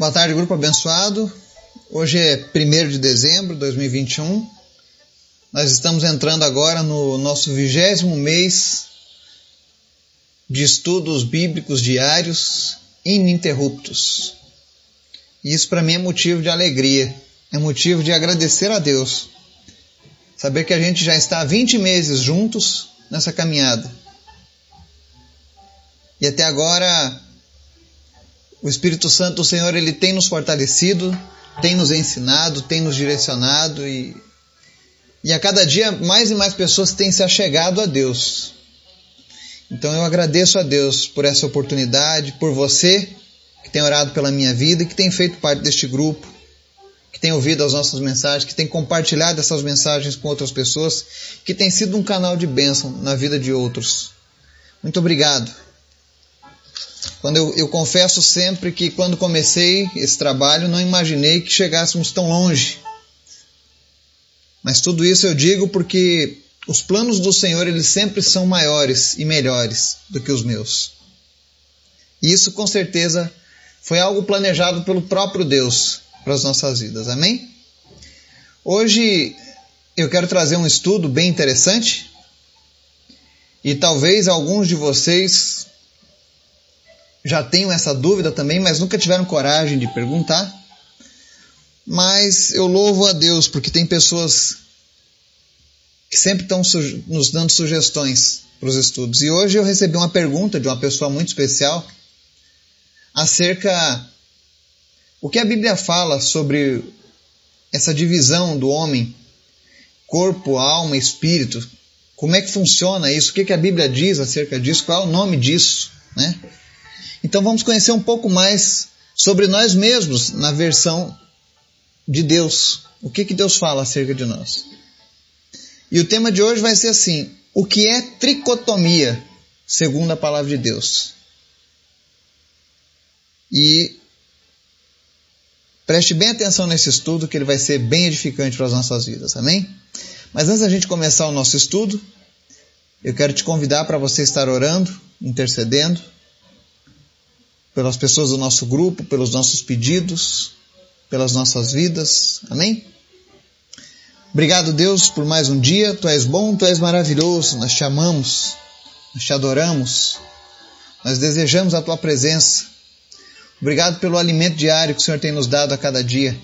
Boa tarde, grupo abençoado. Hoje é 1 de dezembro de 2021. Nós estamos entrando agora no nosso vigésimo mês de estudos bíblicos diários ininterruptos. E isso para mim é motivo de alegria, é motivo de agradecer a Deus. Saber que a gente já está há 20 meses juntos nessa caminhada. E até agora o Espírito Santo do Senhor, ele tem nos fortalecido, tem nos ensinado, tem nos direcionado e, e a cada dia mais e mais pessoas têm se achegado a Deus. Então eu agradeço a Deus por essa oportunidade, por você que tem orado pela minha vida e que tem feito parte deste grupo, que tem ouvido as nossas mensagens, que tem compartilhado essas mensagens com outras pessoas, que tem sido um canal de bênção na vida de outros. Muito obrigado. Quando eu, eu confesso sempre que quando comecei esse trabalho não imaginei que chegássemos tão longe. Mas tudo isso eu digo porque os planos do Senhor eles sempre são maiores e melhores do que os meus. E isso com certeza foi algo planejado pelo próprio Deus para as nossas vidas. Amém? Hoje eu quero trazer um estudo bem interessante e talvez alguns de vocês já tenham essa dúvida também, mas nunca tiveram coragem de perguntar. Mas eu louvo a Deus porque tem pessoas que sempre estão nos dando sugestões para os estudos. E hoje eu recebi uma pergunta de uma pessoa muito especial acerca o que a Bíblia fala sobre essa divisão do homem, corpo, alma, espírito. Como é que funciona isso? O que, que a Bíblia diz acerca disso? Qual é o nome disso? Né? Então vamos conhecer um pouco mais sobre nós mesmos na versão de Deus. O que, que Deus fala acerca de nós? E o tema de hoje vai ser assim: o que é tricotomia, segundo a palavra de Deus? E preste bem atenção nesse estudo, que ele vai ser bem edificante para as nossas vidas, amém? Mas antes da gente começar o nosso estudo, eu quero te convidar para você estar orando, intercedendo pelas pessoas do nosso grupo, pelos nossos pedidos, pelas nossas vidas. Amém? Obrigado, Deus, por mais um dia. Tu és bom, tu és maravilhoso. Nós te amamos, nós te adoramos, nós desejamos a tua presença. Obrigado pelo alimento diário que o Senhor tem nos dado a cada dia.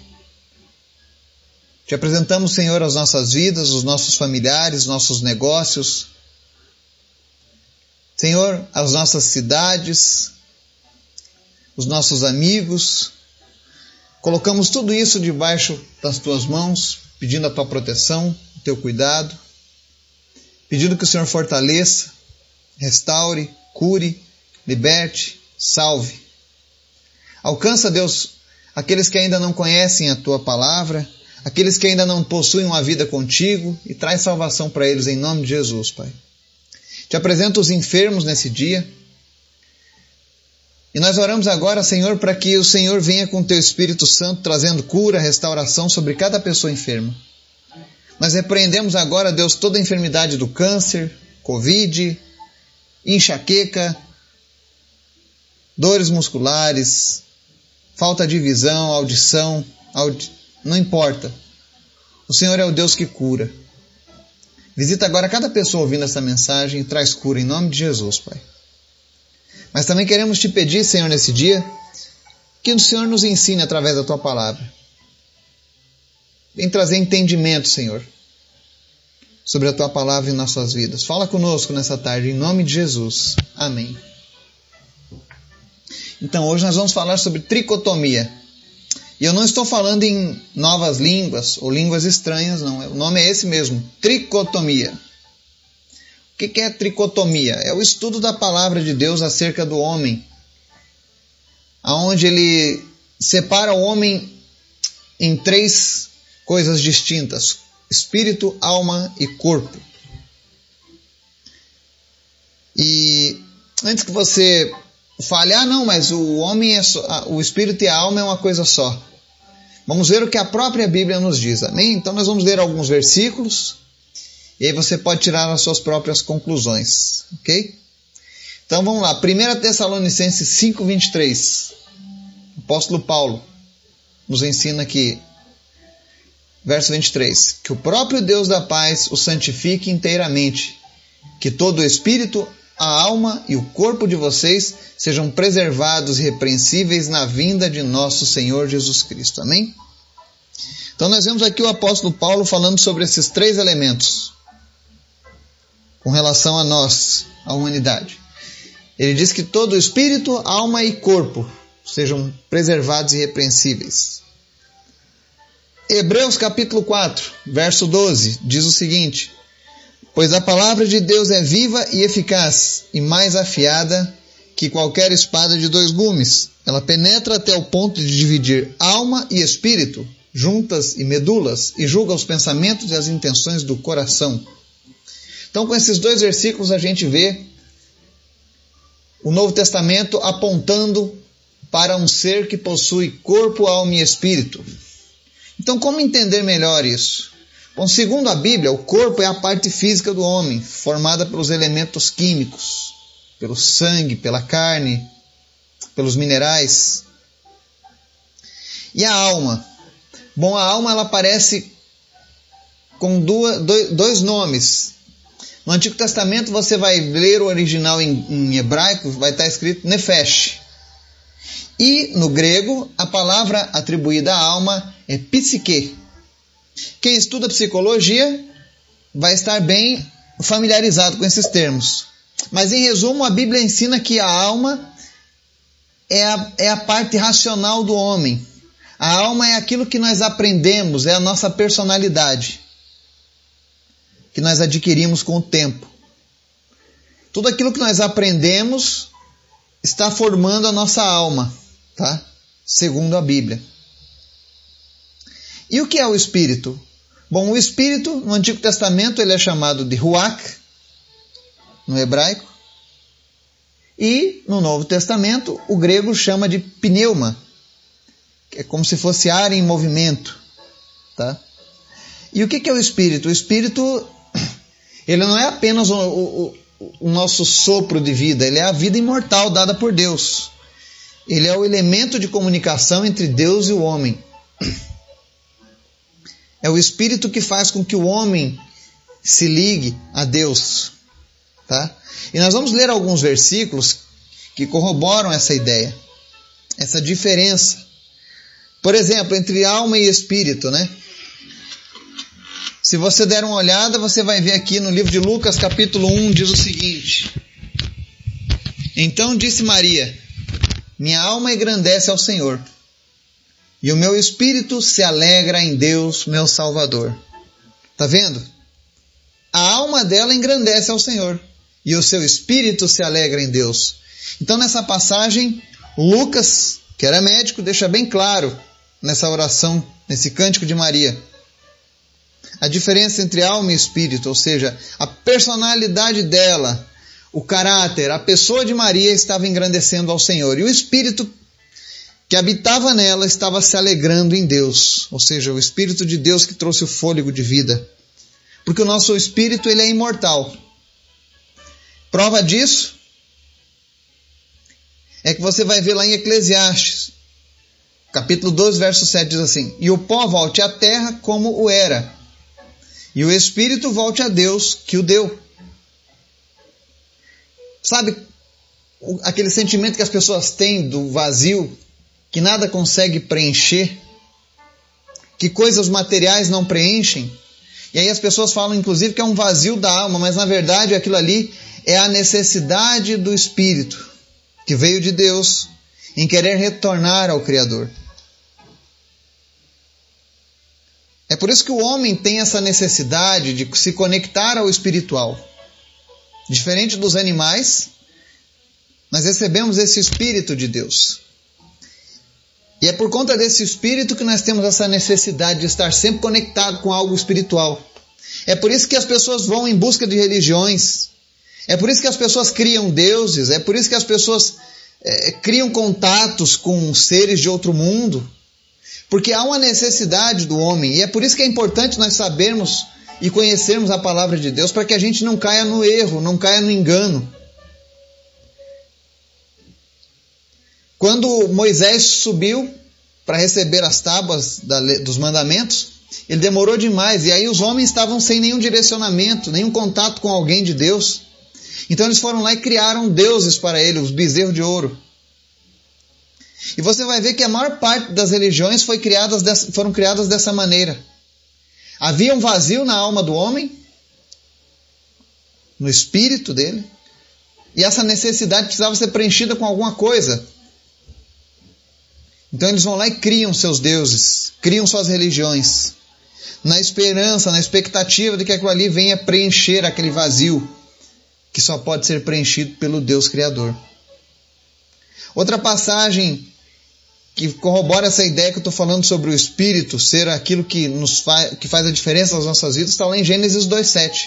Te apresentamos, Senhor, as nossas vidas, os nossos familiares, nossos negócios. Senhor, as nossas cidades, os nossos amigos. Colocamos tudo isso debaixo das tuas mãos, pedindo a tua proteção, o teu cuidado, pedindo que o Senhor fortaleça, restaure, cure, liberte, salve. Alcança, Deus, aqueles que ainda não conhecem a tua palavra, aqueles que ainda não possuem uma vida contigo e traz salvação para eles em nome de Jesus, Pai. Te apresento os enfermos nesse dia. E nós oramos agora, Senhor, para que o Senhor venha com teu Espírito Santo trazendo cura, restauração sobre cada pessoa enferma. Nós repreendemos agora, Deus, toda a enfermidade do câncer, Covid, enxaqueca, dores musculares, falta de visão, audição, audi... não importa. O Senhor é o Deus que cura. Visita agora cada pessoa ouvindo essa mensagem e traz cura em nome de Jesus, Pai. Mas também queremos te pedir, Senhor, nesse dia, que o Senhor nos ensine através da tua palavra. Vem trazer entendimento, Senhor, sobre a tua palavra em nossas vidas. Fala conosco nessa tarde, em nome de Jesus. Amém. Então, hoje nós vamos falar sobre tricotomia. E eu não estou falando em novas línguas ou línguas estranhas, não. O nome é esse mesmo: tricotomia. O que é tricotomia? É o estudo da palavra de Deus acerca do homem, aonde ele separa o homem em três coisas distintas: espírito, alma e corpo. E antes que você fale, ah, não, mas o homem é só, o espírito e a alma é uma coisa só. Vamos ver o que a própria Bíblia nos diz, amém? Então nós vamos ler alguns versículos e aí você pode tirar as suas próprias conclusões, ok? Então vamos lá, 1 Tessalonicenses 5,23. apóstolo Paulo nos ensina que, verso 23, que o próprio Deus da paz o santifique inteiramente, que todo o espírito, a alma e o corpo de vocês sejam preservados irrepreensíveis na vinda de nosso Senhor Jesus Cristo. Amém? Então nós vemos aqui o apóstolo Paulo falando sobre esses três elementos com relação a nós, a humanidade. Ele diz que todo espírito, alma e corpo sejam preservados e irrepreensíveis. Hebreus capítulo 4, verso 12, diz o seguinte: Pois a palavra de Deus é viva e eficaz, e mais afiada que qualquer espada de dois gumes. Ela penetra até o ponto de dividir alma e espírito, juntas e medulas, e julga os pensamentos e as intenções do coração. Então, com esses dois versículos, a gente vê o Novo Testamento apontando para um ser que possui corpo, alma e espírito. Então, como entender melhor isso? Bom, segundo a Bíblia, o corpo é a parte física do homem, formada pelos elementos químicos, pelo sangue, pela carne, pelos minerais. E a alma? Bom, a alma ela aparece com duas, dois nomes. No Antigo Testamento você vai ler o original em, em hebraico, vai estar escrito nefesh. E no grego, a palavra atribuída à alma é psique. Quem estuda psicologia vai estar bem familiarizado com esses termos. Mas em resumo, a Bíblia ensina que a alma é a, é a parte racional do homem, a alma é aquilo que nós aprendemos, é a nossa personalidade, que nós adquirimos com o tempo. Tudo aquilo que nós aprendemos está formando a nossa alma, tá? Segundo a Bíblia. E o que é o espírito? Bom, o espírito no Antigo Testamento ele é chamado de ruach, no hebraico, e no Novo Testamento o grego chama de pneuma, é como se fosse ar em movimento, tá? E o que é o espírito? O espírito, ele não é apenas o, o, o nosso sopro de vida, ele é a vida imortal dada por Deus. Ele é o elemento de comunicação entre Deus e o homem. É o espírito que faz com que o homem se ligue a Deus, tá? E nós vamos ler alguns versículos que corroboram essa ideia, essa diferença por exemplo, entre alma e espírito, né? Se você der uma olhada, você vai ver aqui no livro de Lucas, capítulo 1, diz o seguinte: Então disse Maria: Minha alma engrandece ao Senhor, e o meu espírito se alegra em Deus, meu Salvador. Tá vendo? A alma dela engrandece ao Senhor, e o seu espírito se alegra em Deus. Então, nessa passagem, Lucas, que era médico, deixa bem claro nessa oração, nesse cântico de Maria. A diferença entre alma e espírito, ou seja, a personalidade dela, o caráter, a pessoa de Maria estava engrandecendo ao Senhor e o espírito que habitava nela estava se alegrando em Deus, ou seja, o espírito de Deus que trouxe o fôlego de vida. Porque o nosso espírito ele é imortal. Prova disso é que você vai ver lá em Eclesiastes, Capítulo 12, verso 7 diz assim: E o pó volte à terra como o era, e o espírito volte a Deus que o deu. Sabe aquele sentimento que as pessoas têm do vazio, que nada consegue preencher, que coisas materiais não preenchem? E aí as pessoas falam, inclusive, que é um vazio da alma, mas na verdade aquilo ali é a necessidade do espírito que veio de Deus em querer retornar ao Criador. É por isso que o homem tem essa necessidade de se conectar ao espiritual. Diferente dos animais, nós recebemos esse espírito de Deus. E é por conta desse espírito que nós temos essa necessidade de estar sempre conectado com algo espiritual. É por isso que as pessoas vão em busca de religiões. É por isso que as pessoas criam deuses. É por isso que as pessoas é, criam contatos com seres de outro mundo. Porque há uma necessidade do homem, e é por isso que é importante nós sabermos e conhecermos a palavra de Deus, para que a gente não caia no erro, não caia no engano. Quando Moisés subiu para receber as tábuas dos mandamentos, ele demorou demais e aí os homens estavam sem nenhum direcionamento, nenhum contato com alguém de Deus. Então eles foram lá e criaram deuses para ele, os bezerros de ouro. E você vai ver que a maior parte das religiões foi criadas dessa, foram criadas dessa maneira. Havia um vazio na alma do homem, no espírito dele, e essa necessidade precisava ser preenchida com alguma coisa. Então eles vão lá e criam seus deuses, criam suas religiões, na esperança, na expectativa de que aquilo ali venha preencher aquele vazio que só pode ser preenchido pelo Deus Criador. Outra passagem que corrobora essa ideia que eu estou falando sobre o Espírito ser aquilo que, nos faz, que faz a diferença nas nossas vidas está lá em Gênesis 2,7.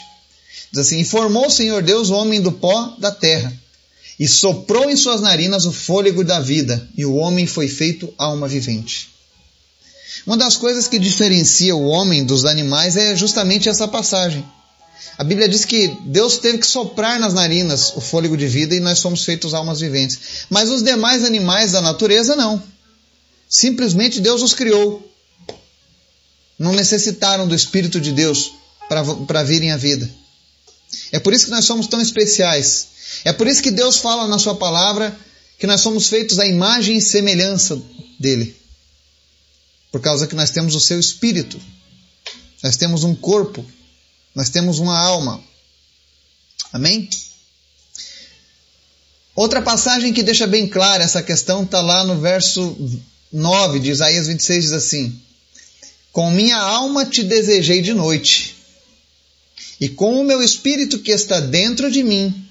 Diz assim: Informou o Senhor Deus o homem do pó da terra, e soprou em suas narinas o fôlego da vida, e o homem foi feito alma vivente. Uma das coisas que diferencia o homem dos animais é justamente essa passagem. A Bíblia diz que Deus teve que soprar nas narinas o fôlego de vida e nós somos feitos almas viventes. Mas os demais animais da natureza não. Simplesmente Deus os criou. Não necessitaram do Espírito de Deus para virem à vida. É por isso que nós somos tão especiais. É por isso que Deus fala na Sua palavra que nós somos feitos à imagem e semelhança dele. Por causa que nós temos o seu espírito, nós temos um corpo, nós temos uma alma. Amém? Outra passagem que deixa bem clara essa questão está lá no verso 9 de Isaías 26, diz assim: Com minha alma te desejei de noite, e com o meu espírito que está dentro de mim,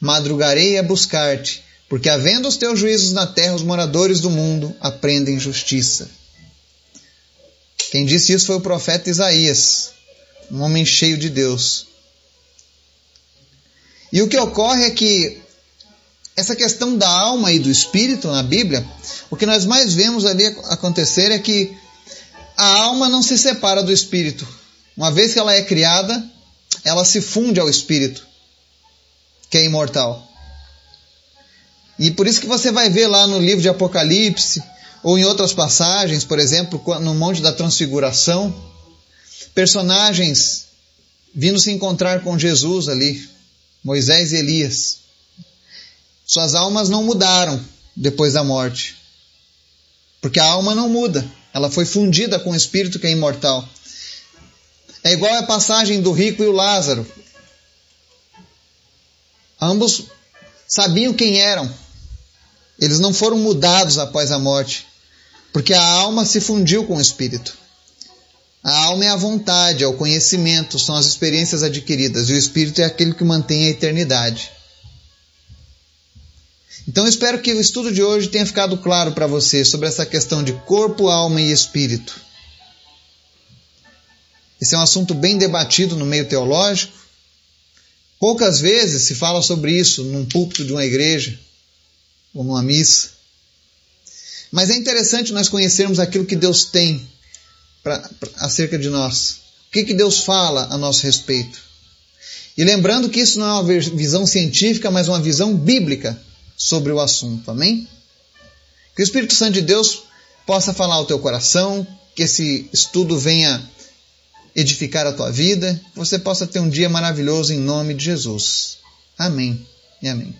madrugarei a buscar-te, porque havendo os teus juízos na terra, os moradores do mundo aprendem justiça. Quem disse isso foi o profeta Isaías, um homem cheio de Deus. E o que ocorre é que essa questão da alma e do espírito na Bíblia, o que nós mais vemos ali acontecer é que a alma não se separa do espírito. Uma vez que ela é criada, ela se funde ao espírito, que é imortal. E por isso que você vai ver lá no livro de Apocalipse, ou em outras passagens, por exemplo, no Monte da Transfiguração, personagens vindo se encontrar com Jesus ali, Moisés e Elias. Suas almas não mudaram depois da morte. Porque a alma não muda, ela foi fundida com o espírito que é imortal. É igual a passagem do rico e o Lázaro. Ambos sabiam quem eram. Eles não foram mudados após a morte, porque a alma se fundiu com o espírito. A alma é a vontade, é o conhecimento, são as experiências adquiridas, e o espírito é aquele que mantém a eternidade. Então espero que o estudo de hoje tenha ficado claro para você sobre essa questão de corpo, alma e espírito. Esse é um assunto bem debatido no meio teológico. Poucas vezes se fala sobre isso num púlpito de uma igreja ou numa missa. Mas é interessante nós conhecermos aquilo que Deus tem pra, pra, acerca de nós. O que, que Deus fala a nosso respeito. E lembrando que isso não é uma visão científica, mas uma visão bíblica sobre o assunto. Amém? Que o Espírito Santo de Deus possa falar ao teu coração, que esse estudo venha edificar a tua vida, que você possa ter um dia maravilhoso em nome de Jesus. Amém e amém.